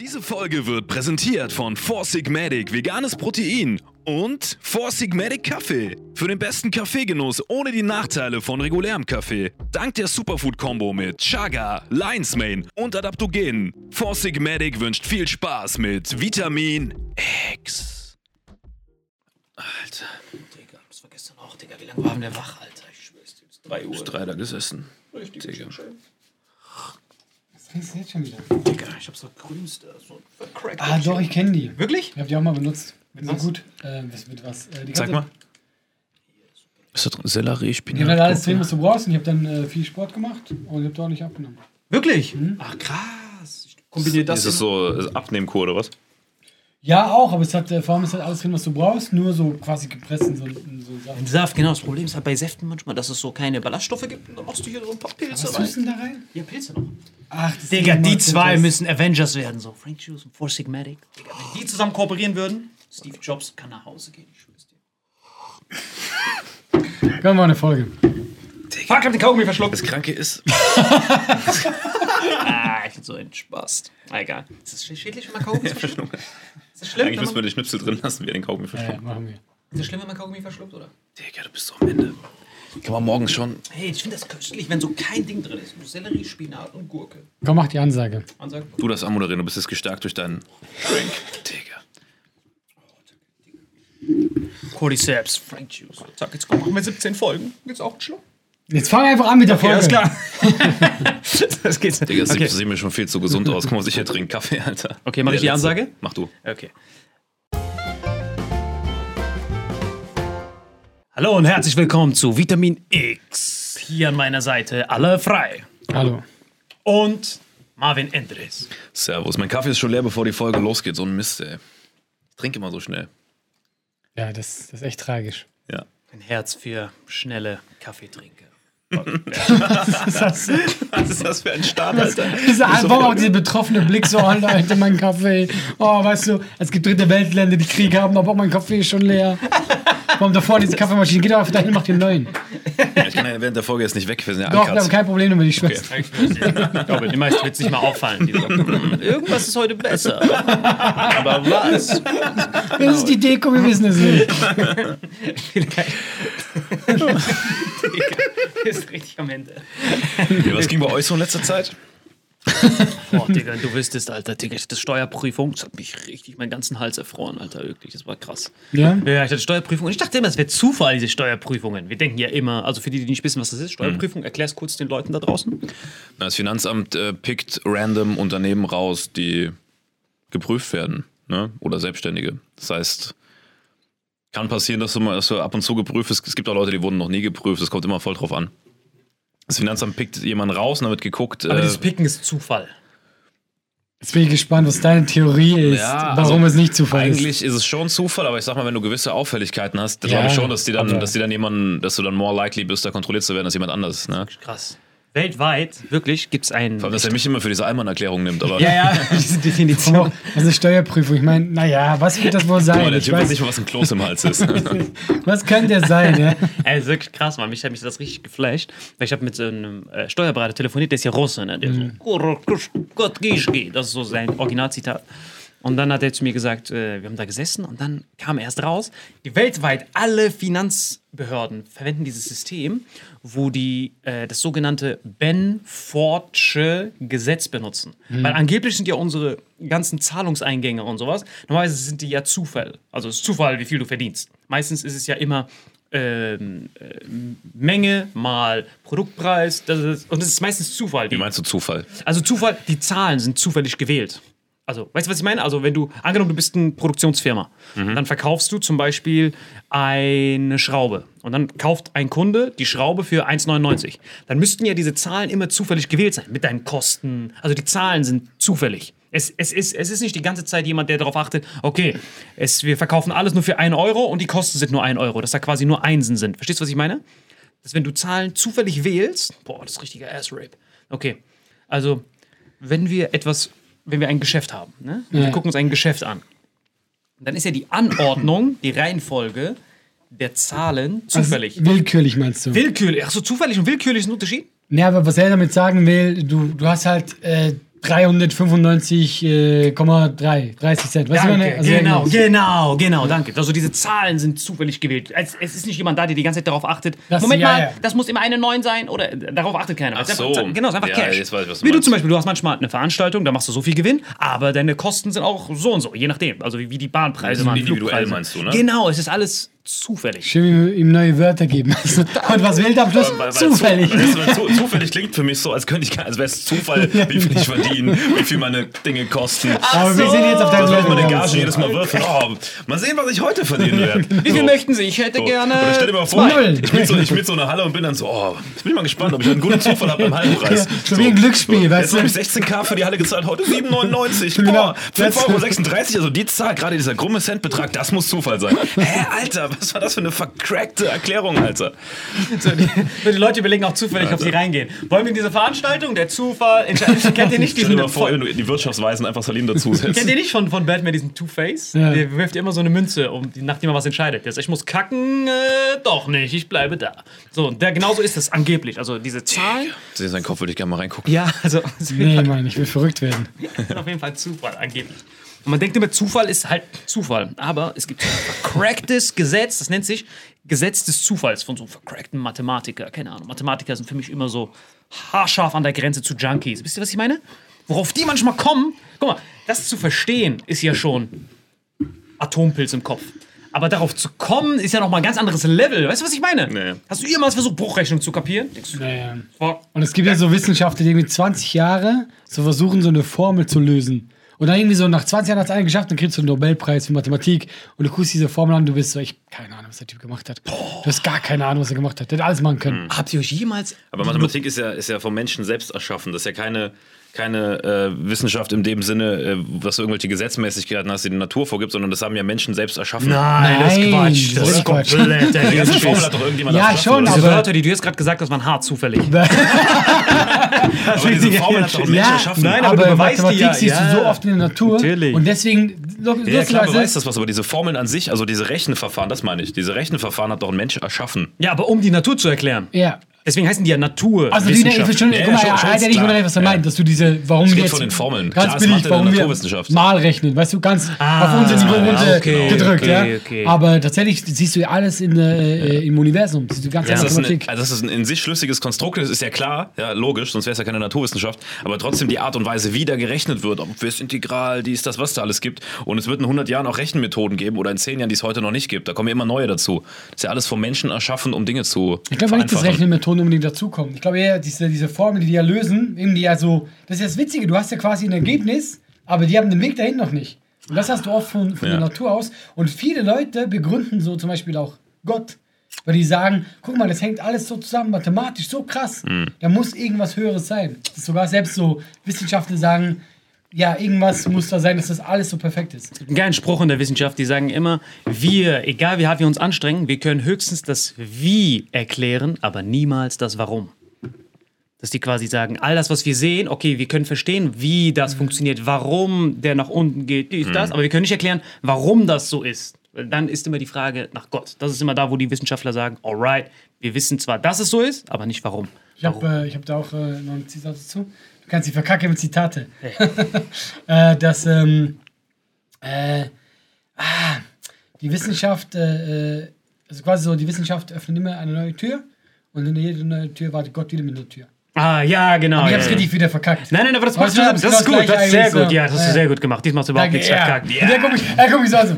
Diese Folge wird präsentiert von Four Sigmatic Veganes Protein und Four Sigmatic Kaffee. Für den besten Kaffeegenuss ohne die Nachteile von regulärem Kaffee. Dank der Superfood-Kombo mit Chaga, Lion's Mane und Adaptogenen. Four Sigmatic wünscht viel Spaß mit Vitamin X. Alter, Digga, das war gestern auch, Digga. Wie lange waren wir wach, Alter? Ich schwör's dir, bis 3 Uhr. bis drei da gesessen. Richtig Digga. schön. Trinkst du jetzt schon wieder? Digga, ich hab so grünste, so vercrackt. Ah, doch, ich kenne die. Wirklich? Ich habe die auch mal benutzt. Mit Was? gut. Äh, was, mit was? Äh, die Sag mal. Ist da drin Sellerie, Ich Spinat? habe da alles drin, was du brauchst. Und ich habe dann äh, viel Sport gemacht und ich habe da auch nicht abgenommen. Wirklich? Ach, krass. Ich kombiniere das. Ist das so Abnehmkur oder was? Ja, auch, aber es hat äh, vor allem ist halt alles drin, was du brauchst. Nur so quasi gepresst in so, in so Sachen. Ein Saft, genau. Das Problem ist halt bei Säften manchmal, dass es so keine Ballaststoffe gibt. Und dann machst du hier so ein paar Pilze Was rein. du denn da rein? Ja, Pilze noch. Ach, das Digga, die zwei müssen Avengers werden. So, Frank Juice und Four Sigmatic. Digga, wenn die zusammen kooperieren würden, Steve Jobs kann nach Hause gehen. Ich schwör's dir. Können wir mal eine Folge. Fuck, hab den Kaugummi verschluckt. Das Kranke ist, Ah, ich bin so ein Spaß. Ah, egal. Ist das schädlich, wenn man Kaugummi verschluckt? Ist das schlimm, Eigentlich wenn müssen wir den Schnipsel drin lassen, wie er den Kaugummi verschluckt. ja, machen wir. ist das schlimm, wenn man Kaugummi verschluckt, oder? Digga, du bist so am Ende. Kann man morgens schon. Hey, ich finde das köstlich, wenn so kein Ding drin ist. Nur Sellerie, Spinat und Gurke. Komm, mach die Ansage. Ansage. Du das anmoderieren, du bist jetzt gestärkt durch deinen Drink. Digga. Cordyceps, Frank Juice. Zack, jetzt komm, machen wir 17 Folgen. Jetzt auch ein Schluck. Jetzt fang einfach an mit der Folge. alles klar. das geht's. Digga, das okay. sieht mir schon viel zu gesund aus. Guck mal, ich hier trinke. Kaffee, Alter. Okay, mach ich die Der letzte. Ansage? Mach du. Okay. Hallo und herzlich willkommen zu Vitamin X. Hier an meiner Seite alle frei. Hallo. Und Marvin Endres. Servus. Mein Kaffee ist schon leer, bevor die Folge losgeht. So ein Mist, ey. Ich trinke immer so schnell. Ja, das, das ist echt tragisch. Ja. Ein Herz für schnelle Kaffeetrinker. Das Was ist das für ein Start, Alter? Dieser einfach auch dieser betroffene Blick so, oh Leute, mein Kaffee. Oh, weißt du, es gibt dritte Weltländer, die Krieg haben, aber mein Kaffee ist schon leer. Warum da vorne diese Kaffeemaschine? Geht doch einfach dahin und macht den neuen. Ich kann ja während der Folge jetzt nicht weg, wir sind ja Doch, wir haben kein Problem damit, ich schwör's. Ich glaube, meisten wird es nicht mal auffallen. "Hm, irgendwas ist heute besser. Aber was? Das ist die Deko, wir wissen es nicht. ist richtig am Ende. Ja, Was ging bei euch so in letzter Zeit? Boah, Digga, du wüsstest, Alter, Digga, ich hatte Steuerprüfung, das hat mich richtig meinen ganzen Hals erfroren, Alter, wirklich, das war krass. Ja? Ja, ich hatte Steuerprüfung und ich dachte immer, es wäre Zufall, diese Steuerprüfungen. Wir denken ja immer, also für die, die nicht wissen, was das ist, Steuerprüfung, erklär's kurz den Leuten da draußen. Das Finanzamt äh, pickt random Unternehmen raus, die geprüft werden. Ne? Oder Selbstständige. Das heißt, kann passieren, dass du mal dass du ab und zu geprüft bist. Es gibt auch Leute, die wurden noch nie geprüft. Das kommt immer voll drauf an. Das Finanzamt pickt jemanden raus und dann wird geguckt. Aber äh, dieses Picken ist Zufall. Jetzt bin ich gespannt, was deine Theorie ist, Ja, warum also es nicht Zufall ist. Eigentlich ist es schon Zufall, aber ich sag mal, wenn du gewisse Auffälligkeiten hast, dann Ja, glaube ich schon, dass die dann, dass die dann jemanden, dass du dann more likely bist, da kontrolliert zu werden als jemand anderes. Ne? Krass. Weltweit, wirklich, gibt es einen. Vor allem, dass er mich immer für diese Allmann-Erklärung nimmt, aber ja, ja, diese Definition. Das ist eine Steuerprüfung. Ich meine, naja, was wird das wohl sein? der Ich Typ weiß nicht mal, was ein Kloß im Hals ist. was könnte der sein? Ja? Ey, ist wirklich krass, Mann. Mich hat mich das richtig geflasht. Weil ich habe mit so einem äh, Steuerberater telefoniert, der ist ja Russe, ne? Der so, Gott, geh, das ist so sein Originalzitat. Und dann hat er zu mir gesagt, äh, wir haben da gesessen und dann kam erst raus, die weltweit alle Finanzbehörden verwenden dieses System, wo die äh, das sogenannte Ben-Fordsche Gesetz benutzen. Weil angeblich sind ja unsere ganzen Zahlungseingänge und sowas, normalerweise sind die ja Zufall. Also es ist Zufall, wie viel du verdienst. Meistens ist es ja immer ähm, äh, Menge mal Produktpreis, das ist, und das ist meistens Zufall. Wie meinst du Zufall? also Zufall, die Zahlen sind zufällig gewählt. Also, weißt du, was ich meine? Also, wenn du, angenommen, du bist eine Produktionsfirma, dann verkaufst du zum Beispiel eine Schraube und dann kauft ein Kunde die Schraube für 1,99. Dann müssten ja diese Zahlen immer zufällig gewählt sein, mit deinen Kosten. Also, die Zahlen sind zufällig. Es, es, ist, es ist nicht die ganze Zeit jemand, der darauf achtet, okay, es, wir verkaufen alles nur für 1 Euro und die Kosten sind nur 1 Euro, dass da quasi nur Einsen sind. Verstehst du, was ich meine? Dass wenn du Zahlen zufällig wählst, boah, das ist richtiger Ass-Rape. Okay, also wenn wir etwas, wenn wir ein Geschäft haben, ne? Und wir Ja. gucken uns ein Geschäft an, dann ist ja die Anordnung, die Reihenfolge der Zahlen zufällig. Also, willkürlich meinst du? willkürlich. Ach so, zufällig und willkürlich ist ein Unterschied? Ja, aber was er damit sagen will, du, du hast halt äh, 395,3 30 Cent. Weißt du, Danke, meine? Also genau, genau, genau, danke. Also diese Zahlen sind zufällig gewählt. Es, es ist nicht jemand da, der die ganze Zeit darauf achtet. Das- Moment ja, mal, ja. das muss immer eine 9 sein oder äh, darauf achtet keiner. Ach Es ist so. Einfach, genau, es ist einfach Ja, Cash. jetzt weiß ich, was du wie du meinst. zum Beispiel, du hast manchmal eine Veranstaltung, da machst du so viel Gewinn, aber deine Kosten sind auch so und so, je nachdem. Also wie, wie die Bahnpreise waren, individuell Flugpreise. meinst du, ne? Genau, es ist alles zufällig. Schön ihm neue Wörter geben. Und was will der am Schluss? Weil- weil Zufällig. Zu, zufällig klingt für mich so, als könnte ich, als wäre es Zufall, wie viel ich verdiene, wie viel meine Dinge kosten. Aber wir sind jetzt auf deinem Das wird meine Level. Gage jedes Mal würfeln. Oh, mal sehen, was ich heute verdienen werde. Wie viel So. möchten Sie? Ich hätte So. gerne. Oder stell dir mal vor, Null. ich bin so, ich bin so in einer Halle und bin dann so, oh, jetzt bin ich mal gespannt, ob ich einen guten Zufall habe beim Hallenpreis. Ja, schon wie ein Glücksspiel, so. weißt Jetzt du? habe ich 16k für die Halle gezahlt, heute 7,99. Genau. Boah, 5,36 Euro. Also die Zahl, gerade dieser krumme Centbetrag, das muss Zufall sein. Hä, Alter, was war das für eine vercrackte Erklärung, Alter? So, die, die Leute überlegen auch zufällig, ob sie reingehen. Wollen wir in diese Veranstaltung? Der Zufall. Kennt ihr nicht Stell dir diesen mal vor, wenn du die Wirtschaftsweisen einfach Salim dazusetzt. Kennt ihr nicht von, von Batman diesen Two-Face? Ja. Der wirft immer so eine Münze, um, die- nachdem er was entscheidet. Der sagt, ich muss kacken, äh, doch nicht, ich bleibe da. So, und der, genauso ist es angeblich. Also diese Zahlen. In seinen Kopf würde ich gerne mal reingucken. Ja, also Nee, Mann, ich will verrückt werden. auf jeden Fall Zufall, angeblich. Und man denkt immer, Zufall ist halt Zufall. Aber es gibt ein vercracktes Gesetz, das nennt sich Gesetz des Zufalls von so vercrackten Mathematiker. Keine Ahnung, Mathematiker sind für mich immer so haarscharf an der Grenze zu Junkies. Wisst ihr, was ich meine? Worauf die manchmal kommen, guck mal, das zu verstehen ist ja schon Atompilz im Kopf. Aber darauf zu kommen, ist ja noch mal ein ganz anderes Level. Weißt du, was ich meine? Nee. Hast du jemals versucht, Bruchrechnung zu kapieren? Naja. boah, Und es gibt ja so Wissenschaftler, die mit 20 Jahren so versuchen, so eine Formel zu lösen. Und dann irgendwie so nach 20 Jahren hat es einer geschafft, dann kriegst du einen Nobelpreis für Mathematik und du guckst diese Formel an und du bist so, ich keine Ahnung, was der Typ gemacht hat. Du hast gar keine Ahnung, was er gemacht hat. Der hätte alles machen können. habt ihr euch jemals Aber Mathematik ist ja, ist ja vom Menschen selbst erschaffen. Das ist ja keine, keine äh, Wissenschaft in dem Sinne, äh, was du irgendwelche Gesetzmäßigkeiten hast, die die Natur vorgibt, sondern das haben ja Menschen selbst erschaffen. Nein, das ist Quatsch. das Das ist Quatsch. komplett der ganze. Formel hat doch irgendjemand Ja, erschaffen, schon, oder? Diese aber- Wörter, die du jetzt gerade gesagt hast, waren hart zufällig. Aber diese Formel hat doch Menschen Ja, erschaffen. nein, aber aber, du beweist die Mathematik ja. siehst Ja. du so oft in der Natur. Natürlich. Und deswegen, Ja, klar beweist das was, aber diese Formeln an sich, also diese Rechenverfahren, das meine ich. Diese Rechenverfahren hat doch ein Mensch erschaffen. Ja, aber um die Natur zu erklären. Ja. Deswegen heißen die ja Natur. Also die, ich verstehe, Ja, guck mal, schon, er schon, hat ja nicht klar. überlegt, was er Ja. meint, dass du diese, warum wir jetzt von den Formeln. ganz Klar, billig, macht in der warum wir Naturwissenschaft. mal rechnen, weißt du, ganz Ah, auf unser Niveau runter okay, gedrückt, okay, ja. okay. Aber tatsächlich siehst du ja alles in, äh, im Universum, siehst du ganz ja, das, ein, Mathematik. also das ein in sich schlüssiges Konstrukt ist, ist ja klar, ja, logisch, sonst wäre es ja keine Naturwissenschaft. Aber trotzdem die Art und Weise, wie da gerechnet wird, ob es Integral, dies, das, was da alles gibt. Und es wird in 100 Jahren auch Rechenmethoden geben oder in 10 Jahren, die es heute noch nicht gibt. Da kommen ja immer neue dazu. Das ist ja alles vom Menschen erschaffen, um Dinge zu Ich glaube nicht, dass vereinfachen. Rechenmethoden unbedingt dazukommen. Ich glaube eher, diese, diese Formel, die die ja lösen, eben die ja so, das ist ja das Witzige, du hast ja quasi ein Ergebnis, aber die haben den Weg dahin noch nicht. Und das hast du oft von, von Ja. der Natur aus. Und viele Leute begründen so zum Beispiel auch Gott. Weil die sagen, guck mal, das hängt alles so zusammen, mathematisch, so krass. Mhm. Da muss irgendwas Höheres sein. Das ist sogar selbst so Wissenschaftler sagen, ja, irgendwas muss da sein, dass das alles so perfekt ist. einen geilen Spruch in der Wissenschaft, die sagen immer, wir, egal wie hart wir uns anstrengen, wir können höchstens das Wie erklären, aber niemals das Warum. Dass die quasi sagen, all das, was wir sehen, okay, wir können verstehen, wie das funktioniert, warum der nach unten geht, dies, das, aber wir können nicht erklären, warum das so ist. Dann ist immer die Frage nach Gott. Das ist immer da, wo die Wissenschaftler sagen, alright, wir wissen zwar, dass es so ist, aber nicht warum. Ich habe äh, ich hab da auch äh, noch ein Zitat dazu. Du kannst die verkacken mit Zitate. äh, dass ähm, äh, ah, die Wissenschaft, äh, äh, also quasi so, die Wissenschaft öffnet immer eine neue Tür und in jeder neuen Tür wartet Gott wieder mit einer Tür. Ah, ja, genau. Aber ich ja, hab's ja. richtig wieder verkackt. Nein, nein, aber das, Aber das genau ist gut, das ist sehr gut. so. Ja, das hast du Ja. sehr gut gemacht. Diesmal hast du überhaupt Danke, nichts ja. verkackt. Und er guckt mich, er guckt mich so an. so.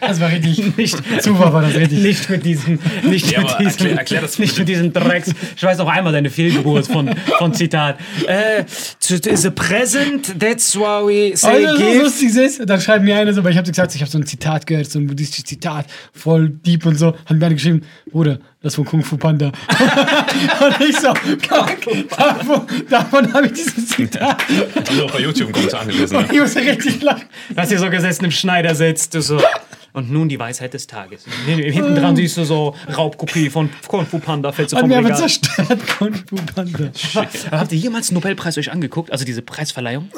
Das war richtig. Nicht, Super war das richtig. nicht mit diesen, nicht Ja, mit diesen, erklär- erklär das nicht mit diesen Drecks. Ich weiß auch einmal deine Fehlgeburt von, von Zitat. Äh, the present, that's why we say Also, so give. lustig ist, dann schreibt mir einer so, weil ich habe gesagt, ich habe so ein Zitat gehört, so ein buddhistisches Zitat, voll deep und so, hat mir einer geschrieben, Bruder, das von Kung Fu Panda. und ich so, kack, davon, davon habe ich dieses Zitat. Ich auch bei YouTube einen Kommentar gelesen. Und Ne? ich musste richtig lachen. Hast hier so gesessen im Schneidersitz. Du so. Und nun die Weisheit des Tages. Hinten dran siehst du so Raubkopie von Kung Fu Panda, du Hat vom mir aber Regal. zerstört, Kung Fu Panda. Aber habt ihr jemals einen Nobelpreis euch angeguckt? Also diese Preisverleihung?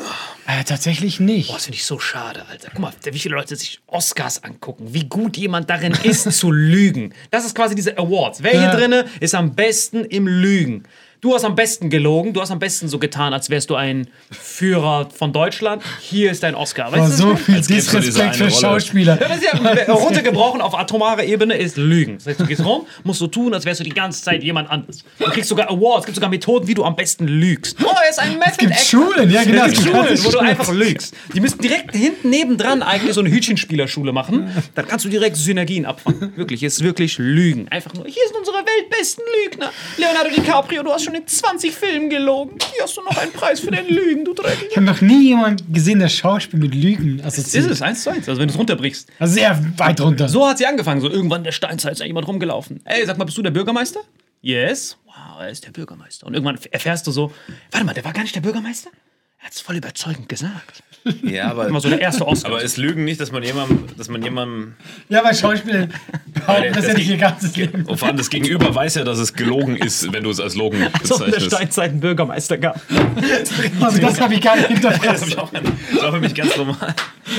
Äh, tatsächlich nicht. Boah, das finde ich so schade, Alter. Guck mal, wie viele Leute sich Oscars angucken, wie gut jemand darin ist zu lügen. Das ist quasi diese Awards. Wer hier drinne ist am besten im Lügen? Du hast am besten gelogen, du hast am besten so getan, als wärst du ein Führer von Deutschland. Hier ist dein Oscar. Weißt du, so viel Disrespekt für. Schauspieler. das ist ja runtergebrochen auf atomare Ebene ist Lügen. Das heißt, du gehst rum, musst so tun, als wärst du die ganze Zeit jemand anderes. Du kriegst sogar Awards, es gibt sogar Methoden, wie du am besten lügst. Oh, er ist ein Method Es gibt Schulen, ja genau. es gibt Schulen, wo du einfach lügst. Die müssten direkt hinten nebendran eigentlich so eine Hütchenspielerschule machen. Dann kannst du direkt Synergien abfangen. Wirklich, es ist wirklich Lügen. Einfach nur, hier sind unsere weltbesten Lügner. Leonardo DiCaprio, du hast schon in 20 Filmen gelogen. Hier hast du noch einen Preis für dein Lügen, du Dreck. Ich habe noch nie jemanden gesehen, der Schauspiel mit Lügen assoziiert. Ist es, eins zu eins. Also wenn du es runterbrichst. Also sehr weit runter. So hat sie angefangen. So irgendwann in der Steinzeit ist da jemand rumgelaufen. Ey, sag mal, bist du der Bürgermeister? Yes. Wow, er ist der Bürgermeister. Und irgendwann erfährst du so, warte mal, der war gar nicht der Bürgermeister? Er hat es voll überzeugend gesagt. Ja, aber, Immer so der erste Oscar. aber ist Lügen nicht, dass man jemandem, dass man jemandem, Ja, weil Schauspieler behaupten das ja nicht ihr ganzes Leben. und vor allem das Gegenüber weiß ja, dass es gelogen ist, wenn du es als Logen so in der bezeichnest. Steinzeit einen Bürgermeister gab. Also das habe ich gar nicht hinterfragt. das war für mich ganz normal.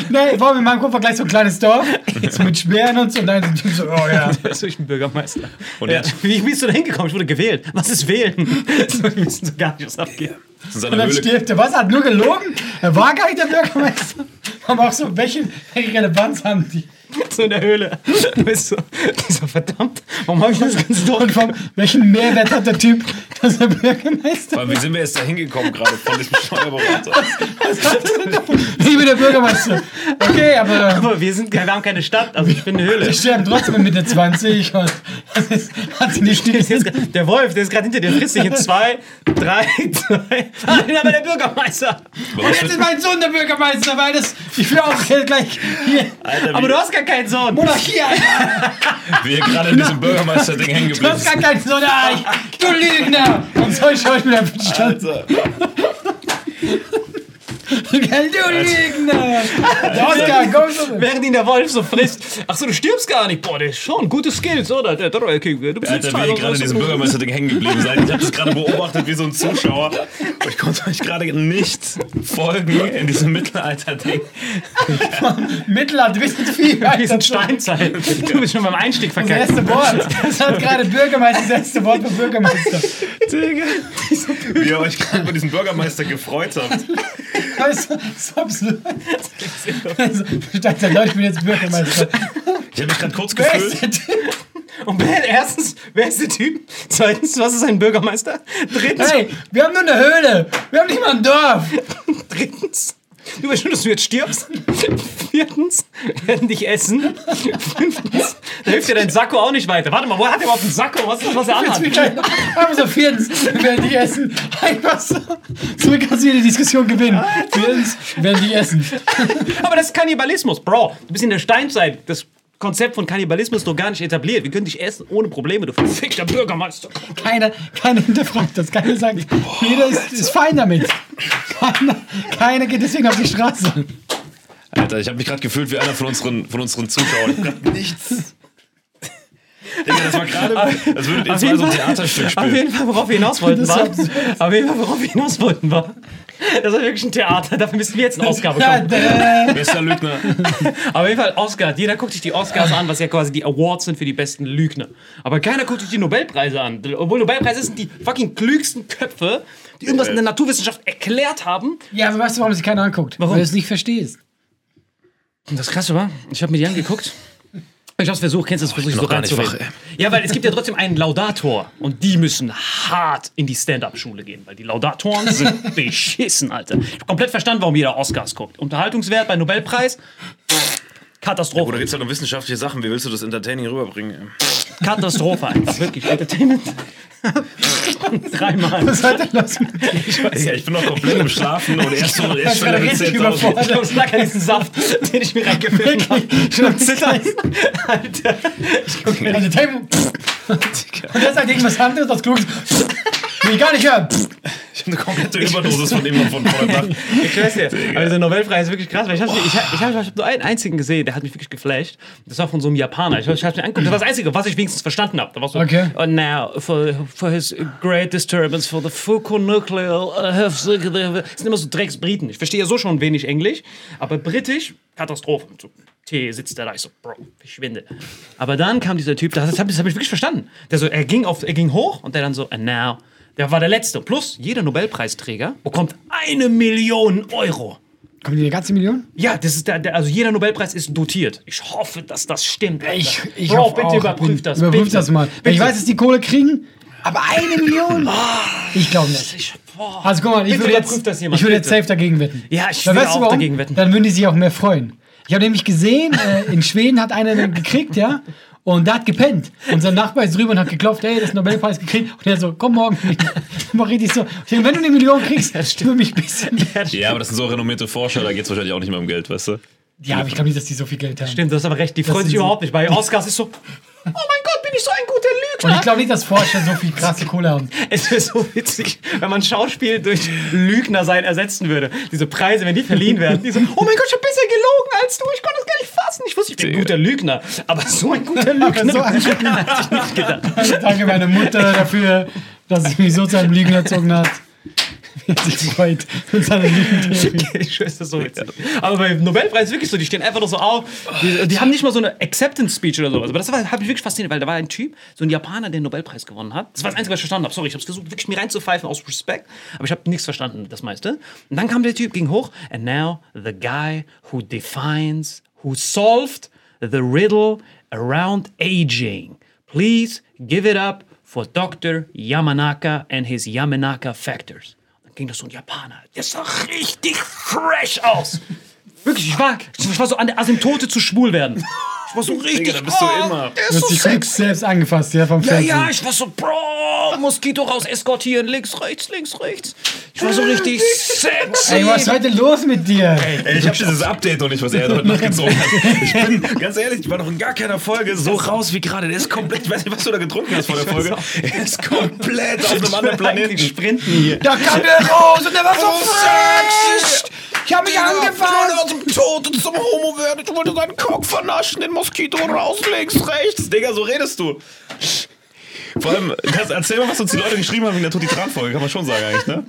Nee, war mit meinem Kupfer gleich so ein kleines Dorf, so mit Speeren und so. Und dann so, so, oh ja. Der ist durch ein Bürgermeister. Und ja. Wie bist du da hingekommen? Ich wurde gewählt. Was ist wählen? Die wissen so gar nicht, was abgeht. In seiner Und dann Höhle, stirbt er. Was? Hat nur gelogen? Er war gar nicht der Bürgermeister. Aber auch so, welche, welche Relevanz haben die? So in der Höhle. Du bist so, so verdammt, warum habe ich das ganze Dorf Und vom, welchen Mehrwert hat der Typ, dass er Bürgermeister Aber wie sind wir jetzt da hingekommen gerade von diesem Steuerberater? Ich bin der Bürgermeister. Okay, aber Aber wir, sind, wir haben keine Stadt, also ich bin eine Höhle. die sterben trotzdem mit Mitte 20 und das ist, hat sie nicht Der, ist still. grad- der Wolf, der ist gerade hinter dir, frisst dich in zwei, drei, zwei. Ah, ich bin aber der Bürgermeister. Was Jetzt ist mein Sohn der Bürgermeister, weil das. Ich will auch gleich hier. Alter, Aber du hast gar keinen Sohn. Monarchie, Alter. wie ihr gerade in diesem Bürgermeister-Ding hängen Du geblieben hast gar keinen Sohn. Ah, ich- Du Lügner. Und so ein Schauspieler bestand. Alter. Gell, du Lügner! Der Oscar, komm schon! Während ihn der Wolf so frisst. Achso, du stirbst gar nicht. Boah, der ist schon gute Skills, oder? Der Dreieckig. Du bist Alter, wie ihr gerade in diesem Bürgermeister-Ding hängen geblieben seid. Ich habe das gerade beobachtet wie so ein Zuschauer. Ich konnte euch gerade nicht folgen in diesem Mittelalter-Ding. Mittelalter, wir sind viel Wir sind Steinzeit. Du bist schon beim Einstieg Das verkehrt. erste Wort. Das hat gerade Bürgermeister, das erste Wort für Bürgermeister. Digga. Wie ihr euch gerade über diesen Bürgermeister gefreut habt. Du, so absurd. Also, Statt der Leute, ich bin jetzt Bürgermeister. Ich habe mich gerade kurz Wer ist gefühlt. der Typ? Und wer, erstens, wer ist der Typ? Zweitens, was ist ein Bürgermeister? Drittens, Hey, wir haben nur eine Höhle. Wir haben nicht mal ein Dorf. drittens, du weißt schon, dass du jetzt stirbst. Viertens, werden dich essen. Fünftens, da hilft dir dein Sakko auch nicht weiter. Warte mal, wo hat er überhaupt einen Sakko? Was ist das, was er anhat? Aber so viertens, werden die essen. Einfach so. So kannst du die Diskussion gewinnen. Viertens, werden die essen. Aber das ist Kannibalismus, Bro. Du bist in der Steinzeit. Das Konzept von Kannibalismus ist noch gar nicht etabliert. Wir können dich essen ohne Probleme, du verfickter Bürgermeister. Keiner, keiner hinterfragt das. Keiner sagt, jeder ist, ist fein damit. Keiner, keiner geht deswegen auf die Straße. Alter, ich habe mich gerade gefühlt wie einer von unseren, von unseren Zuschauern. Nichts. Digga, das war gerade, würdet ihr Auf zwei jeden so ein Fall- Theaterstück Auf spielen. jeden Fall, worauf wir hinaus wollten, Das war. Auf jeden Fall, worauf wir hinaus wollten, war. Das war wirklich ein Theater. Dafür müssen wir jetzt einen Oscar Ja, bekommen. Bester Lügner. Auf jeden Fall Oscar. Jeder guckt sich die Oscars an, was ja quasi die Awards sind für die besten Lügner. Aber keiner guckt sich die Nobelpreise an. Obwohl Nobelpreise sind die fucking klügsten Köpfe, die irgendwas in der Naturwissenschaft erklärt haben. ja, aber weißt du, warum sich keiner anguckt? Warum? Weil du es nicht verstehst. Und das Krasse war, ich habe mir die angeguckt. Ich hab's versucht, kennst du das, versuche ich so noch gar nicht reinzureden. Ja, weil es gibt ja trotzdem einen Laudator und die müssen hart in die Stand-Up-Schule gehen, weil die Laudatoren sind beschissen, Alter. Ich hab komplett verstanden, warum jeder Oscars guckt. Unterhaltungswert bei Nobelpreis, Katastrophe. Oder geht's halt um wissenschaftliche Sachen? Wie willst du das Entertaining rüberbringen? Katastrophe einfach, wirklich. Entertainment. Dreimal. Was hat denn los mit dir? Ja, ich bin noch komplett im Schlafen und erst so, Ich erst schon richtig überfordert. Ich glaube, es lag an diesem Saft, den ich mir reingefüllt habe. Schon am Zittern. Alter. Ich guck mir Also, Table. Und der sagt irgendwas anderes, das Klug. Will ich gar nicht hören. Ich habe eine komplette Überdosis von dem von vorher Nacht. Ich weiß ja, aber dieser Nobelpreis ist wirklich krass, weil ich habe ich hab, ich hab, ich hab nur einen einzigen gesehen, der hat mich wirklich geflasht. Das war von so einem Japaner. Ich, ich habe mir angeguckt, das war das Einzige, was ich wenigstens verstanden habe. Da war so, Okay. "Oh, now, for, for his great disturbance for the Fukunuclear, uh, das sind immer so Drecksbriten. Ich verstehe ja so schon wenig Englisch, aber britisch, Katastrophe. So, T sitzt da, da ich so, Bro, verschwinde. Aber dann kam dieser Typ, das habe hab ich wirklich verstanden. Der so, er ging, auf, er ging hoch und der dann so, and now, der war der Letzte. Plus, jeder Nobelpreisträger bekommt eine Million Euro. Kommt die eine ganze Million? Ja, das ist der, der, also jeder Nobelpreis ist dotiert. Ich hoffe, dass das stimmt. Alter. Ich, ich Bro, hoffe bitte auch. überprüf das. Überprüf bitte. das mal. Weil ich Bitte. weiß, dass die Kohle kriegen, aber eine Million? Ich glaube nicht. Ich. Also guck mal, ich Bitte würde jetzt, überprüft das jemand, ich würde jetzt bitte. safe dagegen wetten. Ja, ich du auch warum? dagegen wetten. Dann würden die sich auch mehr freuen. Ich habe nämlich gesehen, äh, in Schweden hat einer gekriegt, ja, und der hat gepennt. Unser Nachbar ist drüber und hat geklopft, ey, das Nobelpreis gekriegt. Und er so, komm morgen. Mach richtig so. Ich denke, wenn du eine Million kriegst, stimme mich ein bisschen. Ja, aber das sind so renommierte Forscher, da geht's wahrscheinlich auch nicht mehr um Geld, weißt du? Ja, aber ich glaube nicht, dass die so viel Geld haben. Stimmt, du hast aber recht. Die freuen sich überhaupt nicht. Bei Oscars ist so, oh mein Gott, bin ich so ein guter Und Lügner. ich glaube nicht, dass Forscher so viel krasse Kohle haben. Es wäre so witzig, wenn man Schauspiel durch Lügner sein ersetzen würde. Diese Preise, wenn die verliehen werden, die so, oh mein Gott, ich habe besser gelogen als du, ich konnte das gar nicht fassen. Ich wusste, ich bin ein guter Lügner. Aber so ein guter Lügner so ein- hätte ich nicht gedacht. Danke meiner Mutter dafür, dass sie mich so zu einem Lügen erzogen hat. Hat sich freut. Ich schwöre, das so witzig. Aber beim Nobelpreis wirklich so, die stehen einfach nur so auf. Die, die haben nicht mal so eine Acceptance-Speech oder sowas. Aber das hat mich wirklich fasziniert, weil da war ein Typ, so ein Japaner, der den Nobelpreis gewonnen hat. Das war das Einzige, was ich verstanden habe. Sorry, ich habe versucht, wirklich mir reinzupfeifen aus Respekt. Aber ich habe nichts verstanden, das meiste. Und dann kam der Typ, ging hoch. And now the guy who defines, who solved the riddle around aging. Please give it up for Dr. Yamanaka and his Yamanaka factors. Ging das so ein Japaner. Der sah richtig fresh aus. Wirklich, ich war, ich war so an der Asymptote zu schwul werden. Ich war so richtig. da bist du oh, immer. Der Du ist hast so dich sexy. selbst angefasst, ja, vom Ja, Fernsehen. ja, ich war so, Bro, Moskito raus, eskortieren, links, rechts, links, rechts. Ich war so richtig sexy. Ey, was ist heute los mit dir? Ey, ich habe dieses Update noch nicht, was er heute nachgezogen hat. Ich bin, ganz ehrlich, ich war noch in gar keiner Folge so raus wie gerade. Der ist komplett, ich weiß nicht, was du da getrunken hast vor der Folge. Er ist komplett auf einem anderen Planeten. sprinten hier. Da kam der raus und der war so fresh. Ich hab mich angefasst. aus dem Tod und zum Homo werden. Ich wollte seinen Cock vernaschen, den Moskito raus, links, rechts. Digga, so redest du. Vor allem, kannst, erzähl mal, was uns die Leute geschrieben haben wegen der Tutti-Tran-Folge. Kann man schon sagen eigentlich, ne?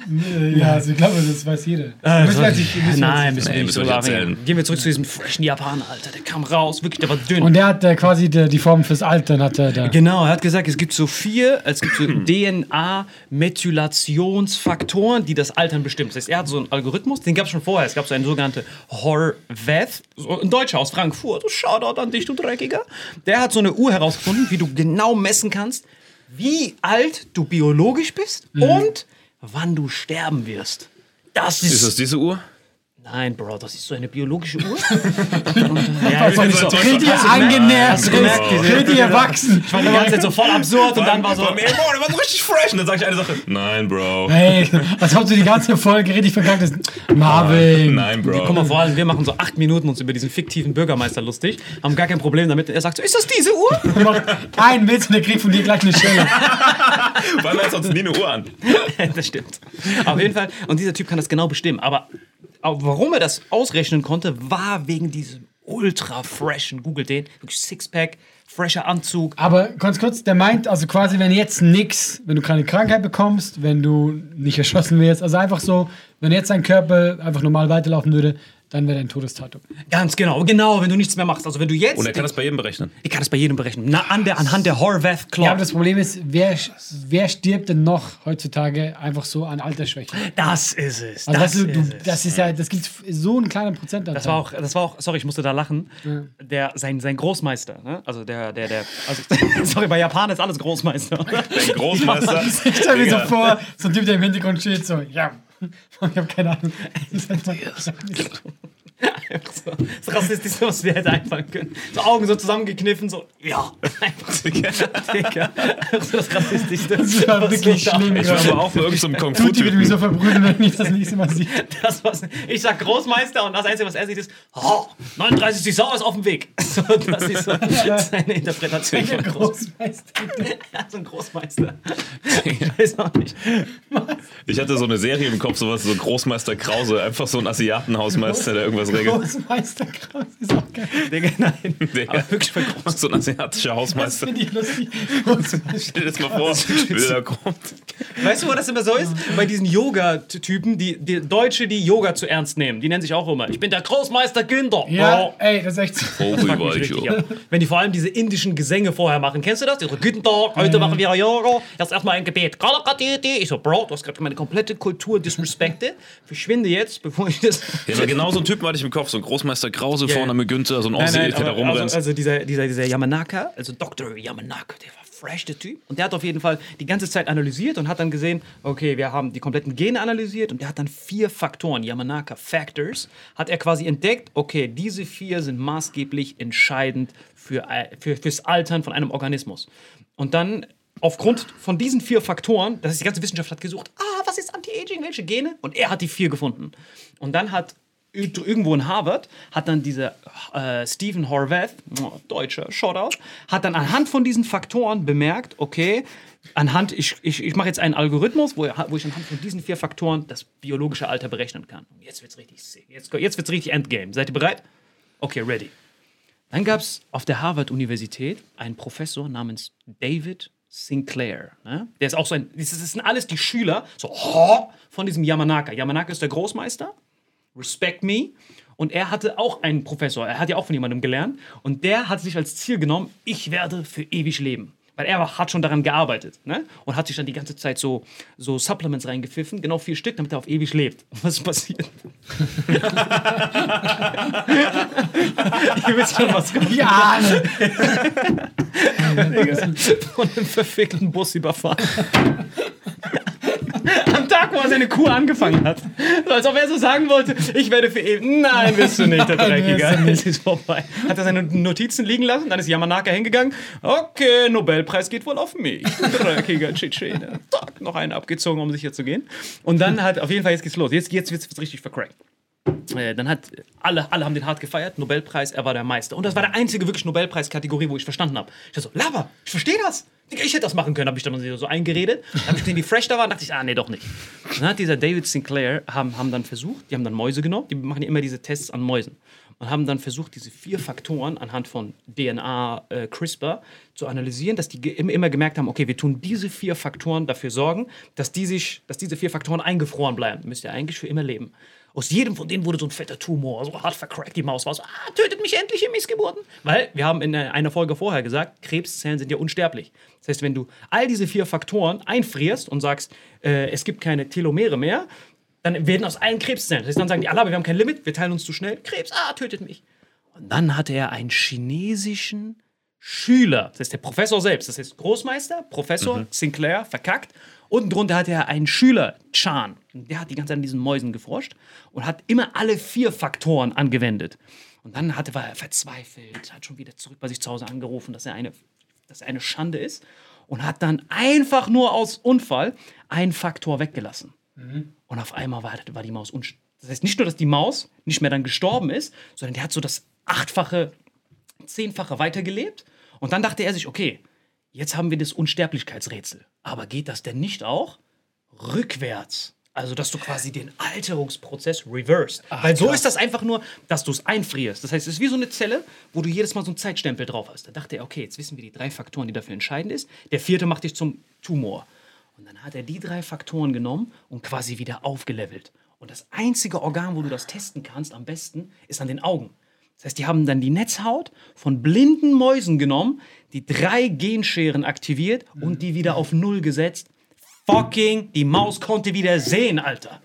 Ja, also ich glaube, das weiß jeder. Äh, Müssen wir jetzt nicht- müssen wir Nein, müssen wir nicht so erzählen. Gehen wir zurück zu diesem freshen Japaner, Alter. Der kam raus, wirklich, der war dünn. Und der hat äh, quasi die, die Form fürs Altern hat er da. Genau, er hat gesagt, es gibt so vier, es gibt so DNA-Methylationsfaktoren, die das Altern bestimmen. Das heißt, er hat so einen Algorithmus, den gab es schon vorher. Es gab so einen sogenannten Horvath, so ein Deutscher aus Frankfurt. Shoutout an dich, du Dreckiger. Der hat so eine Uhr herausgefunden, wie du genau messen kannst, wie alt du biologisch bist und wann du sterben wirst. Das ist. Ist das diese Uhr? Nein, Bro, das ist so eine biologische Uhr. Ja, ich so, so, angenährt, Hast du gemerkt, diese- richtig erwachsen. war die ganze Zeit so voll absurd und dann war so. Ey, boah, der war so richtig fresh. Und dann sag ich eine Sache. Nein, Bro. Hey, als ob du die ganze Folge richtig verkackt hast. Marvin. Nein, Bro. Guck mal, vor allem, wir machen so acht Minuten uns über diesen fiktiven Bürgermeister lustig, haben gar kein Problem damit. Er sagt so, ist das diese Uhr? Er macht einen Witz und der kriegt von dir gleich eine Schelle. Weil er hat sonst nie eine Uhr an. das stimmt. Auf jeden Fall. Und dieser Typ kann das genau bestimmen. Aber warum er das ausrechnen konnte, war wegen diesem ultra freshen, googelt den, wirklich Sixpack, fresher Anzug. Aber ganz kurz, der meint also quasi, wenn jetzt nix, wenn du keine Krankheit bekommst, wenn du nicht erschossen wirst, also einfach so, wenn jetzt dein Körper einfach normal weiterlaufen würde, dann wäre dein Todestatum. Ganz genau, genau, wenn du nichts mehr machst. Also wenn du jetzt. Und er kann das bei jedem berechnen. ich kann das bei jedem berechnen. Na, an der, anhand der Horvath Clock. Ja, aber das Problem ist, wer, wer stirbt denn noch heutzutage einfach so an Altersschwäche? das ist es. Also das weißt du, du, ist es. das ist ja, das gibt so einen kleinen Prozentanteil. Das war auch, das war auch, sorry, ich musste da lachen. Der, sein, sein Großmeister, ne? also der, der, der, also, sorry, bei Japan ist alles Großmeister. Der Großmeister. Ich stelle mir so vor, so ein Typ, der im Hintergrund steht, so, ja. Ich habe keine Ahnung. So, das Rassistischste, was wir hätten einfallen können. So Augen so zusammengekniffen, so, ja. Einfach so, Digga. So das Rassistischste. Das war was wirklich so schlimm. Ich war aber auch bei irgendeinem so Kung Tuti wird mich so verbrühen, wenn ich das nächste Mal sehe. Das, was, ich sag Großmeister und das Einzige, was er sieht, ist, oh, 39, die Sau ist auf dem Weg. So, das ist so seine Interpretation von Groß, Großmeister. so ein Großmeister. Ich weiß auch nicht. Ich hatte so eine Serie im Kopf, sowas, so Großmeister Krause. Einfach so ein Asiatenhausmeister, der irgendwas regelt. Großmeister Kraus ist auch geil. Digga, nein. Digga. Aber wirklich groß. So ein asiatischer Das Hausmeister. finde ich lustig. Stell dir das mal vor, wie der da kommt. Weißt du, wo das immer so ist? Bei diesen Yoga-Typen, die, die Deutsche, die Yoga zu ernst nehmen. Die nennen sich auch immer, ich bin der Großmeister Günther. Ja, Oh. ey, das ist echt so. Oh, mich richtig ja. Wenn die vor allem diese indischen Gesänge vorher machen. Kennst du das? Die so, Guten Tag, heute machen wir Yoga. Erst erstmal ein Gebet. Ich so, Bro, du hast gerade meine komplette Kultur disrespekte. Verschwinde jetzt, bevor ich das... Ja, genau so einen Typen hatte ich im Kopf. So ein Großmeister Krause Ja, vorne mit Günther, so ein nein, der da rumrennt. also, also dieser, dieser, dieser Yamanaka, also Dr. Yamanaka, der war fresh, der Typ. Und der hat auf jeden Fall die ganze Zeit analysiert und hat dann gesehen, okay, wir haben die kompletten Gene analysiert und der hat dann vier Faktoren, Yamanaka Factors, hat er quasi entdeckt, okay, diese vier sind maßgeblich entscheidend für, äh, für, fürs Altern von einem Organismus. Und dann aufgrund von diesen vier Faktoren, das ist die ganze Wissenschaft hat gesucht, ah, was ist Anti-Aging, welche Gene? Und er hat die vier gefunden. Und dann hat irgendwo in Harvard hat dann dieser äh, Stephen Horvath, oh, deutscher Shoutout, hat dann anhand von diesen Faktoren bemerkt, okay, anhand, ich, ich, ich mache jetzt einen Algorithmus, wo, wo ich anhand von diesen vier Faktoren das biologische Alter berechnen kann. Und jetzt wird's richtig. Jetzt, jetzt wird's richtig Endgame. Seid ihr bereit? Okay, ready. Dann gab es auf der Harvard-Universität einen Professor namens David Sinclair. Ne? Der ist auch so ein, das sind alles die Schüler so, oh, von diesem Yamanaka. Yamanaka ist der Großmeister. Respect Me. Und er hatte auch einen Professor, er hat ja auch von jemandem gelernt. Und der hat sich als Ziel genommen, ich werde für ewig leben. Weil er hat schon daran gearbeitet. Ne? Und hat sich dann die ganze Zeit so, so Supplements reingepfiffen, genau vier Stück, damit er auf ewig lebt. Was ist passiert? Ihr wisst schon, was kommt. Ja, von einem verfickten Bus überfahren. Wo er seine Kur angefangen hat. So, als ob er so sagen wollte, ich werde für eben. Nein, wirst du nicht, der Dreckiger. Es ist vorbei. Hat er seine Notizen liegen lassen, dann ist Yamanaka hingegangen. Okay, Nobelpreis geht wohl auf mich. Dreckiger Tschetschene. Zack, noch einen abgezogen, um sicher zu gehen. Und dann hat, auf jeden Fall, jetzt geht's los. Jetzt, jetzt wird's richtig vercrackt. Äh, dann hat alle, alle haben den hart gefeiert, Nobelpreis, er war der Meister. Und das war der einzige wirklich Nobelpreiskategorie, wo ich verstanden habe. Ich dachte so, Lava, ich verstehe das. Ich hätte das machen können, habe ich dann so eingeredet. Dann habe ich gesehen, wie fresh da war, dachte ich, ah, nee, doch nicht. Dann hat dieser David Sinclair, haben, haben dann versucht, die haben dann Mäuse genommen, die machen ja immer diese Tests an Mäusen. Und haben dann versucht, diese vier Faktoren anhand von DNA, äh, CRISPR zu analysieren, dass die immer gemerkt haben, okay, wir tun diese vier Faktoren dafür sorgen, dass, die sich, dass diese vier Faktoren eingefroren bleiben. Müsst ihr eigentlich für immer leben. Aus jedem von denen wurde so ein fetter Tumor, so hart vercrackt. Die Maus war so, ah, tötet mich endlich, ihr Missgeburten. Weil wir haben in einer Folge vorher gesagt, Krebszellen sind ja unsterblich. Das heißt, wenn du all diese vier Faktoren einfrierst und sagst, äh, es gibt keine Telomere mehr, dann werden aus allen Krebszellen. Das heißt, dann sagen die, Allah, wir haben kein Limit, wir teilen uns zu schnell. Krebs, ah, tötet mich. Und dann hatte er einen chinesischen Schüler, das ist der Professor selbst, das heißt Großmeister, Professor Sinclair, verkackt. Unten drunter hatte er einen Schüler, Chan. Und Der hat die ganze Zeit an diesen Mäusen geforscht und hat immer alle vier Faktoren angewendet. Und dann hatte, war er verzweifelt, hat schon wieder zurück bei sich zu Hause angerufen, dass er eine, dass er eine Schande ist und hat dann einfach nur aus Unfall einen Faktor weggelassen. Und auf einmal war, war die Maus unsterblich. Das heißt nicht nur, dass die Maus nicht mehr dann gestorben ist, sondern der hat so das achtfache, zehnfache weitergelebt. Und dann dachte er sich, okay, jetzt haben wir das Unsterblichkeitsrätsel. Aber geht das denn nicht auch rückwärts? Also, dass du quasi den Alterungsprozess reversed. Weil so ist das einfach nur, dass du es einfrierst. Das heißt, es ist wie so eine Zelle, wo du jedes Mal so einen Zeitstempel drauf hast. Da dachte er, okay, jetzt wissen wir die drei Faktoren, die dafür entscheidend ist. Der vierte macht dich zum Tumor. Und dann hat er die drei Faktoren genommen und quasi wieder aufgelevelt. Und das einzige Organ, wo du das testen kannst, am besten, ist an den Augen. Das heißt, die haben dann die Netzhaut von blinden Mäusen genommen, die drei Genscheren aktiviert und die wieder auf Null gesetzt. Fucking, die Maus konnte wieder sehen, Alter.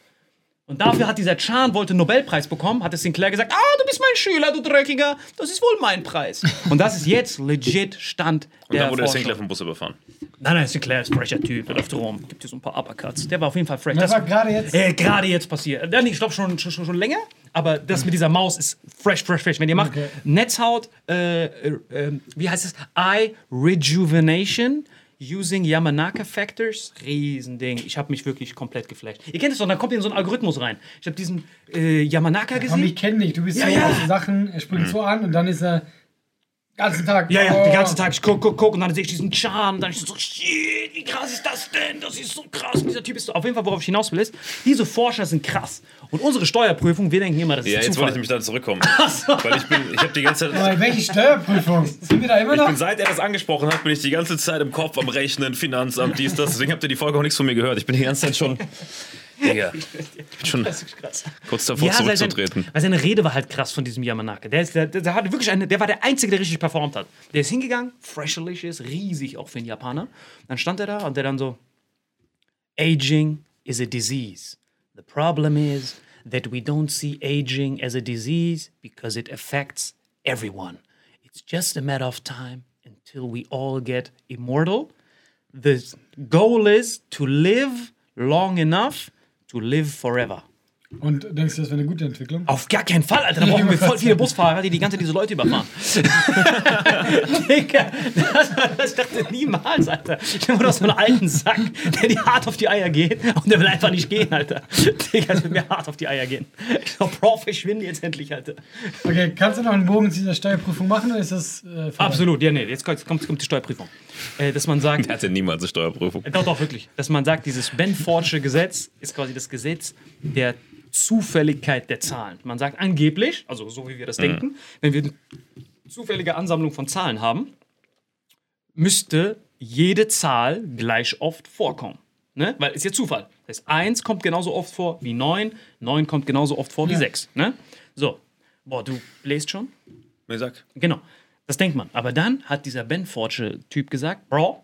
Und dafür hat dieser Chan wollte einen Nobelpreis bekommen, hat es Sinclair gesagt, ah, du bist mein Schüler, du Dreckiger, das ist wohl mein Preis. Und das ist jetzt legit Stand Und der dann wurde der Forschung. Sinclair vom Bus überfahren. Nein, nein, Sinclair ist ein fresher Typ, der läuft rum, gibt hier so ein paar Uppercuts. Der war auf jeden Fall fresh. Das war gerade jetzt. Äh, gerade jetzt passiert. Ja, nee, ich glaube schon, schon, schon, schon länger, aber das mit dieser Maus ist fresh, fresh, fresh. Wenn ihr macht Okay. Netzhaut, äh, äh, äh, wie heißt es? Eye Rejuvenation using Yamanaka Factors. Riesending. Ich habe mich wirklich komplett geflasht. Ihr kennt es doch, dann kommt ihr in so einen Algorithmus rein. Ich habe diesen äh, Yamanaka Komm, gesehen. ich kenne dich. Du bist Ja, so ja. Sachen, er springt so an und dann ist er ganzen Tag. Ja, ja, oh. den ganzen Tag. Ich guck, guck, guck und dann sehe ich diesen Charme. Dann ich so, shit, wie krass ist das denn? Das ist so krass. Und dieser Typ ist so. Auf jeden Fall, worauf ich hinaus will, ist, diese Forscher sind krass. Und unsere Steuerprüfung, wir denken immer, das ist Ja, jetzt Zufall. wollte ich nämlich da zurückkommen. Weil ich bin, ich habe die ganze Zeit. Aber welche Steuerprüfung? Sind wir da immer Ich noch? bin, seit er das angesprochen hat, bin ich die ganze Zeit im Kopf am Rechnen, Finanzamt, dies, das. Deswegen habt ihr die Folge auch nichts von mir gehört. Ich bin die ganze Zeit schon. Digga. Ich bin schon kurz davor Ja, zurückzutreten. sein, weil seine Rede war halt krass von diesem Yamanaka. Der, ist, der, der, der, hatte wirklich eine, der war der Einzige, der richtig performt hat. Der ist hingegangen, freshalicious, riesig auch für einen Japaner. Dann stand er da und der dann so: Aging is a disease. The problem is that we don't see aging as a disease because it affects everyone. It's just a matter of time until we all get immortal. The goal is to live long enough to live forever. Und denkst du, das wäre eine gute Entwicklung? Auf gar keinen Fall, Alter. Da brauchen wir voll viele Busfahrer, die die ganze Zeit diese Leute überfahren. Digga, das, das dachte niemals, Alter. Ich nur so einen alten Sack, der dir hart auf die Eier geht und der will einfach nicht gehen, Alter. Digga, das wird mir hart auf die Eier gehen. Ich so, Bro, verschwinde jetzt endlich, Alter. Okay, kannst du noch einen Bogen zu dieser Steuerprüfung machen oder ist das. Äh? Absolut, ja, nee, jetzt kommt, kommt, die Steuerprüfung. Äh, dass man sagt, Er hatte niemals eine Steuerprüfung. Doch, doch, wirklich. Dass man sagt, dieses Benfordsche Gesetz ist quasi das Gesetz der Zufälligkeit der Zahlen. Man sagt angeblich, also so wie wir das denken, wenn wir eine zufällige Ansammlung von Zahlen haben, müsste jede Zahl gleich oft vorkommen. Ne? Weil ist ja Zufall. Das heißt, 1 kommt genauso oft vor wie 9, 9 kommt genauso oft vor wie 6. Ne? So. Boah, du bläst schon? Wer sagt? Genau. Das denkt man. Aber dann hat dieser Benfordsche-Typ gesagt, Bro,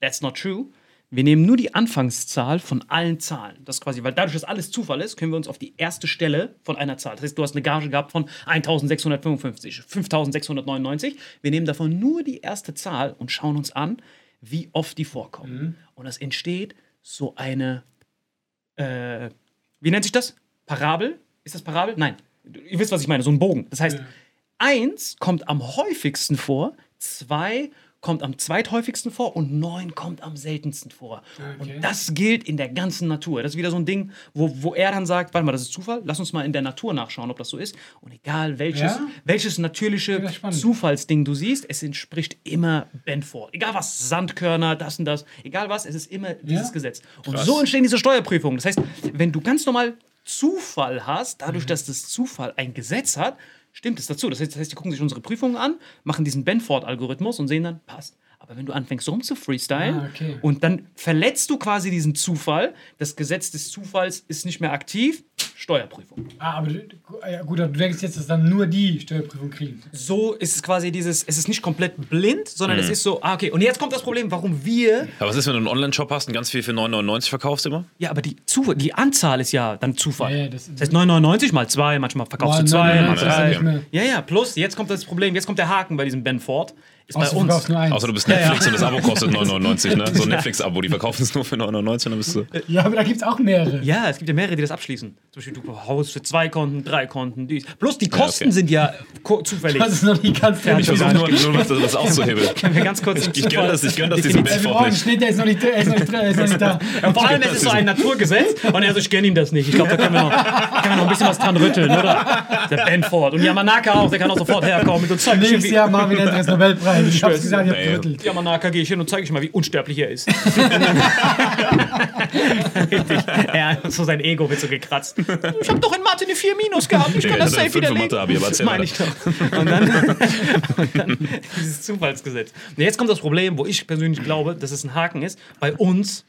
that's not true. Wir nehmen nur die Anfangszahl von allen Zahlen. Das quasi, weil dadurch, dass alles Zufall ist, können wir uns auf die erste Stelle von einer Zahl. Das heißt, du hast eine Gage gehabt von 1655, 5699. Wir nehmen davon nur die erste Zahl und schauen uns an, wie oft die vorkommen. Und es entsteht so eine äh, wie nennt sich das? Parabel? Ist das Parabel? Nein. Ihr wisst, was ich meine, so ein Bogen. Das heißt, eins kommt am häufigsten vor, zwei kommt am zweithäufigsten vor und neun kommt am seltensten vor. Und das gilt in der ganzen Natur. Das ist wieder so ein Ding, wo, wo er dann sagt, warte mal, das ist Zufall, lass uns mal in der Natur nachschauen, ob das so ist. Und egal welches, Ja? welches natürliche. Zufallsding du siehst, es entspricht immer Benford. Egal was, Sandkörner, das und das, egal was, es ist immer dieses Ja? Gesetz. Und so entstehen diese Steuerprüfungen. Das heißt, wenn du ganz normal Zufall hast, dadurch, Mhm. dass das Zufall ein Gesetz hat, stimmt es dazu. Das heißt, das heißt, die gucken sich unsere Prüfungen an, machen diesen Benford-Algorithmus und sehen dann, passt. Aber wenn du anfängst rum zu freestylen Ah, okay. und dann verletzt du quasi diesen Zufall, das Gesetz des Zufalls ist nicht mehr aktiv, Steuerprüfung. Ah, aber du, ja, gut, aber du denkst jetzt, dass dann nur die Steuerprüfung kriegen. So ist es quasi dieses, es ist nicht komplett blind, sondern Mhm. es ist so, ah, okay, und jetzt kommt das Problem, warum wir, Aber was ist, wenn du einen Online-Shop hast und ganz viel für 9,99 verkaufst immer? ja, aber die, Zufall, die Anzahl ist ja dann Zufall. Ja, ja, das- das heißt 9,99 mal 2, manchmal verkaufst du Boah, 2, nein, nein, mal das ist ja 3. nicht mehr. Ja, ja, plus, jetzt kommt das Problem, jetzt kommt der Haken bei diesem Ben Ford. Ist Außer bei du uns. nur eins. Außer du bist Netflix und das Abo kostet 9,99, ne? So ein Netflix-Abo, die verkaufen es nur für 9,99 und dann bist du. Ja, aber da gibt es auch mehrere. Ja, es gibt ja mehrere, die das abschließen. Zum Beispiel du haust für zwei Konten, drei Konten, dies. Plus die Kosten okay. sind ja zufällig. Das ist noch nicht ganz Ja, Ich versuche nur, nur das, das auszuhebeln. Können wir ganz kurz Ich gönn das, ich gönn das diesem Ja, wir brauchen einen nicht. Schnitt, der ist noch nicht, der ist noch nicht, der ist noch nicht da. Ja, vor allem, es ist so ein Naturgesetz und er so, ich kenne ihm das nicht. Ich glaube, da können wir, noch, können wir noch ein bisschen was dran rütteln, oder? Der Ben Ford. Und Yamanaka auch, der kann auch sofort herkommen mit uns zeigen, Nächstes Jahr Marvin Andres Nobelpreis. Ich hab's gesagt, ich hab gerüttelt. Yamanaka gehe ich hin und zeige ich mal, wie unsterblich er ist. Richtig. Er hat so sein Ego wird so gekratzt. Ich habe doch in Mathe eine 4 Minus gehabt. Ich kann Ja, das safe widerlegen. Das meine ich doch. Und dann, und dann dieses Zufallsgesetz. Und jetzt kommt das Problem, wo ich persönlich glaube, dass es ein Haken ist, bei uns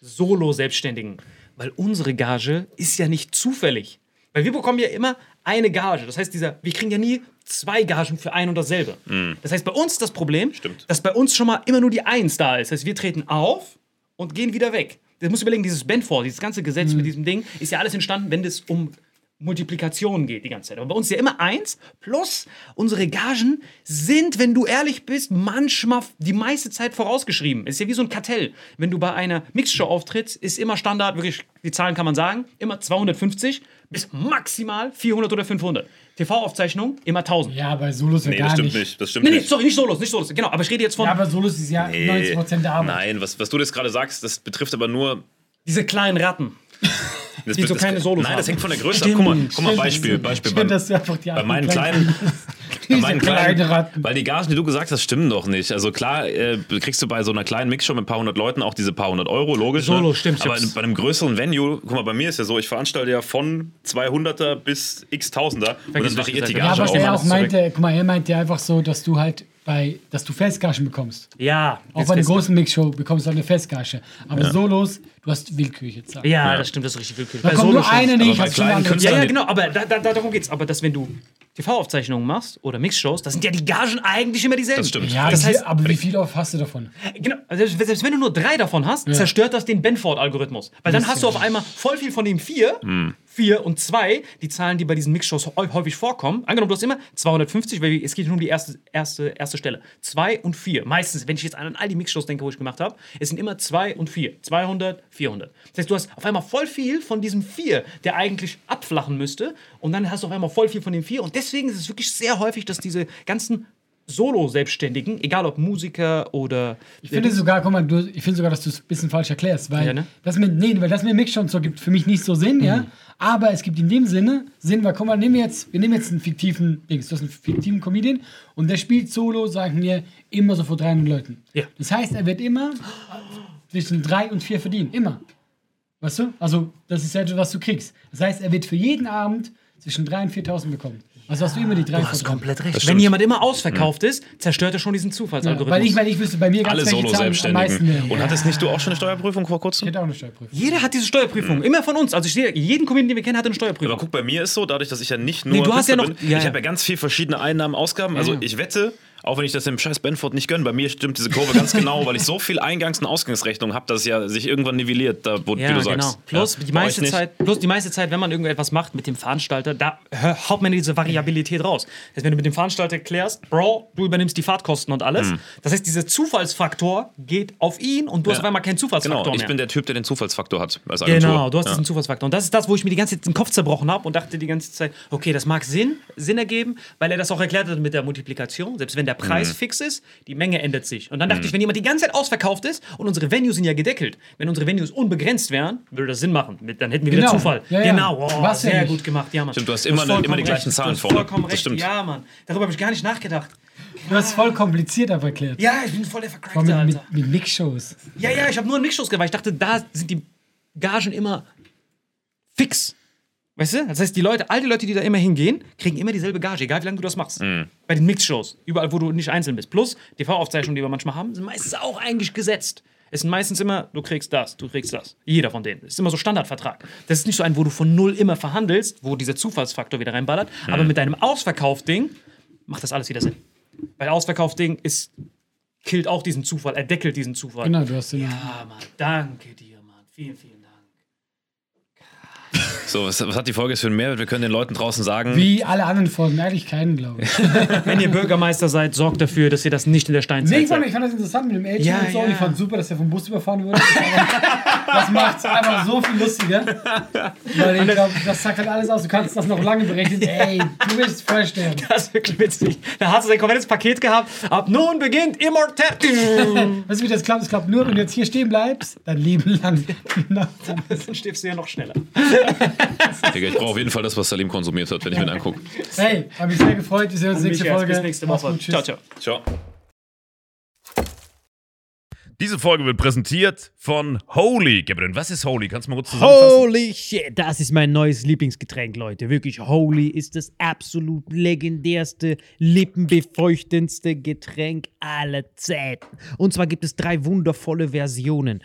Solo-Selbstständigen. Weil unsere Gage ist ja nicht zufällig. Weil wir bekommen ja immer eine Gage. Das heißt, dieser, wir kriegen ja nie zwei Gagen für ein und dasselbe. Das heißt, bei uns ist das Problem, Stimmt. dass bei uns schon mal immer nur die Eins da ist. Das heißt, wir treten auf und gehen wieder weg. Du musst überlegen, dieses Benford, dieses ganze Gesetz mit diesem Ding, ist ja alles entstanden, wenn es um Multiplikation geht die ganze Zeit. Aber bei uns ist ja immer eins plus unsere Gagen sind, wenn du ehrlich bist, manchmal die meiste Zeit vorausgeschrieben. Es ist ja wie so ein Kartell. Wenn du bei einer Mixshow auftrittst, ist immer Standard, wirklich, die Zahlen kann man sagen, immer 250 bis maximal 400 oder 500. TV-Aufzeichnung immer 1000. Ja, bei Solos ja Nee, gar das stimmt nicht. nicht. Das stimmt Nee, nee, nicht. sorry, nicht Solos, nicht Solos. Genau, aber ich rede jetzt von Ja, aber Solos ist ja 90% der Arbeit. Nein, was, was du jetzt gerade sagst, das betrifft aber nur. diese kleinen Ratten. Das Die so das- keine Solos Nein, haben. das hängt von der Größe ab. Guck mal, guck mal Beispiel. Beispiel Ich bei, finde, dass du einfach die bei meinen kleinen. Bei meinen kleinen kleinen, Ratten. weil die Gagen, die du gesagt hast, stimmen doch nicht. Also klar, äh, kriegst du bei so einer kleinen Mixshow mit ein paar hundert Leuten auch diese paar hundert Euro, logisch. Solo, ne? stimmt, Aber stimmt. bei einem größeren Venue, guck mal, bei mir ist ja so, ich veranstalte ja von 200er bis x Tausender und dann variiert die ich Ja, Gage aber er auch. meinte, guck mal, er meinte einfach so, dass du halt bei, dass du Festgagen bekommst. Ja. Auch bei einer großen Mixshow bekommst du halt eine Festgage. Aber Solos, du hast willkürliche Zahlen. Ja, das stimmt, das ist richtig willkürlich. Da Bei kommt nur eine Aber nicht, bei hast schon kleinen Ja, ja, genau, aber da, da, da, darum geht's. Aber dass, wenn du TV-Aufzeichnungen machst oder Mixshows, da sind ja die Gagen eigentlich immer dieselben. Das stimmt. Ja, Das heißt- aber wie viel oft hast du davon? Genau, also selbst, selbst wenn du nur drei davon hast, zerstört das den Benford-Algorithmus. Weil dann hast du auf einmal voll viel von dem vier, vier und zwei, die Zahlen, die bei diesen Mixshows häu- häufig vorkommen. Angenommen, du hast immer 250, weil es geht nur um die erste, erste, erste Stelle. Zwei und vier. Meistens, wenn ich jetzt an all die Mixshows denke, wo ich gemacht habe, es sind immer zwei und vier. 200, 400. Das heißt, du hast auf einmal voll viel von diesem vier, der eigentlich abflachen müsste. Und dann hast du auf einmal voll viel von dem vier. Und deswegen ist es wirklich sehr häufig, dass diese ganzen Solo-Selbstständigen, egal ob Musiker oder. Ich finde sogar, guck mal, du, ich finde sogar, dass du es ein bisschen falsch erklärst, weil Ja, ne? das mit, nee, weil das mit Mix schon so gibt für mich nicht so Sinn, Mhm. ja. Aber es gibt in dem Sinne Sinn, weil guck mal, nehmen wir jetzt, wir nehmen jetzt einen fiktiven Dings, du hast einen fiktiven Comedian und der spielt Solo, sagen wir, immer so vor 300 Leuten. Ja. Das heißt, er wird immer zwischen drei und vier verdienen, immer. Weißt du? Also, das ist ja etwas, was du kriegst. Das heißt, er wird für jeden Abend zwischen 3.000 und 4.000 bekommen. Also hast du immer die drei Du hast drei. komplett recht. Wenn jemand immer ausverkauft ist, zerstört er schon diesen Ja, Zufallsalgorithmus. weil, ich, weil ich wüsste, bei mir ganz Alle Solo-Selbstständigen. Und hattest nicht du auch schon eine Steuerprüfung vor Ich kurzem? hätte auch eine Steuerprüfung. Jeder hat diese Steuerprüfung. Immer von uns. Also ich sehe, jeden Comedian, den wir kennen, hat eine Steuerprüfung. Aber guck, bei mir ist so, dadurch, dass ich ja nicht nur Nee, du hast ja noch- bin, ja, ich ja. habe ja ganz viel verschiedene Einnahmen, Ausgaben. Also Ja. ich wette, Auch wenn ich das dem scheiß Benford nicht gönne. Bei mir stimmt diese Kurve ganz genau, weil ich so viel Eingangs- und Ausgangsrechnung habe, dass es ja sich irgendwann nivelliert, da, wo, Ja, wie du genau. sagst. Plus, ja, die meiste. Zeit, plus die meiste Zeit, wenn man irgendetwas macht mit dem Veranstalter, da haut man diese Variabilität raus. Das heißt, wenn du mit dem Veranstalter klärst, Bro, du übernimmst die Fahrtkosten und alles. Das heißt, dieser Zufallsfaktor geht auf ihn und du hast Mhm. Ja. auf einmal keinen Zufallsfaktor Genau, ich mehr. bin der Typ, der den Zufallsfaktor hat. Als Agentur. Genau, du hast ja. diesen Zufallsfaktor. Und das ist das, wo ich mir die ganze Zeit den Kopf zerbrochen habe und dachte die ganze Zeit, okay, das mag Sinn, Sinn ergeben, weil er das auch erklärt hat mit der Multiplikation. Selbst wenn der Preis Mhm. fix ist, die Menge ändert sich. Und dann dachte ich, wenn jemand die ganze Zeit ausverkauft ist und unsere Venues sind ja gedeckelt, wenn unsere Venues unbegrenzt wären, würde das Sinn machen. Dann hätten wir wieder Genau. Zufall. Ja, ja. Genau, oh, Was ja sehr nicht. gut gemacht. Ja, Mann. Stimmt, du hast Du immer- vollkommen immer die gleichen recht. Zahlen du hast vorne. Vollkommen recht. stimmt. Ja, Mann. Darüber habe ich gar nicht nachgedacht. Du hast voll kompliziert aber erklärt. Ja, ich bin voll der Vor Vercrackte, allem mit, Alter. mit, mit Mix-Shows. Ja, ja, ich habe nur einen Mixshows gemacht. weil Ich dachte, da sind die Gagen immer fix. Weißt du? Das heißt, die Leute, all die Leute, die da immer hingehen, kriegen immer dieselbe Gage, egal wie lange du das machst. Bei den Mixshows, überall, wo du nicht einzeln bist. Plus, TV-Aufzeichnungen, die wir manchmal haben, sind meistens auch eigentlich gesetzt. Es sind meistens immer, du kriegst das, du kriegst das. Jeder von denen. Das ist immer so Standardvertrag. Das ist nicht so ein, wo du von null immer verhandelst, wo dieser Zufallsfaktor wieder reinballert. Aber mit deinem Ausverkauf-Ding macht das alles wieder Sinn. Weil Ausverkauf-Ding ist, killt auch diesen Zufall, er deckelt diesen Zufall. Genau, du hast den. Ja, Mann, danke dir, Mann. Vielen, vielen Dank. So, was, was hat die Folge jetzt für einen Mehrwert? Wir können den Leuten draußen sagen, Wie alle anderen Folgen, eigentlich keinen, glaube ich. Wenn ihr Bürgermeister seid, sorgt dafür, dass ihr das nicht in der Nee, Steinzeit ich fand, ich fand das interessant mit dem Agent Ja, und so. ja. Ich fand super, dass er vom Bus überfahren wurde. das macht es einfach so viel lustiger. Weil ich glaube, das sagt halt alles aus. Du kannst das noch lange berechnen. Ey, du willst voll sterben. Das ist wirklich witzig. Da hat er sein komplettes Paket gehabt. Ab nun beginnt Immortality. Weißt du, wie das klappt? Es klappt nur, wenn du jetzt hier stehen bleibst, dein Leben lang. Dann stirbst du ja noch schneller. Digga, ich brauche auf jeden Fall das, was Salim konsumiert hat, wenn ich mir den angucke. hey, hab mich sehr gefreut. Wir sehen uns nächste Michael, Folge. Bis nächste Woche. gut, tschüss. Ciao, ciao. Ciao. Diese Folge wird präsentiert von Holy. Gabriel, was ist Holy? Kannst du mal kurz zusammenfassen? Holy shit, das ist mein neues Lieblingsgetränk, Leute. Wirklich, Holy ist das absolut legendärste, lippenbefeuchtendste Getränk aller Zeiten. Und zwar gibt es drei wundervolle Versionen,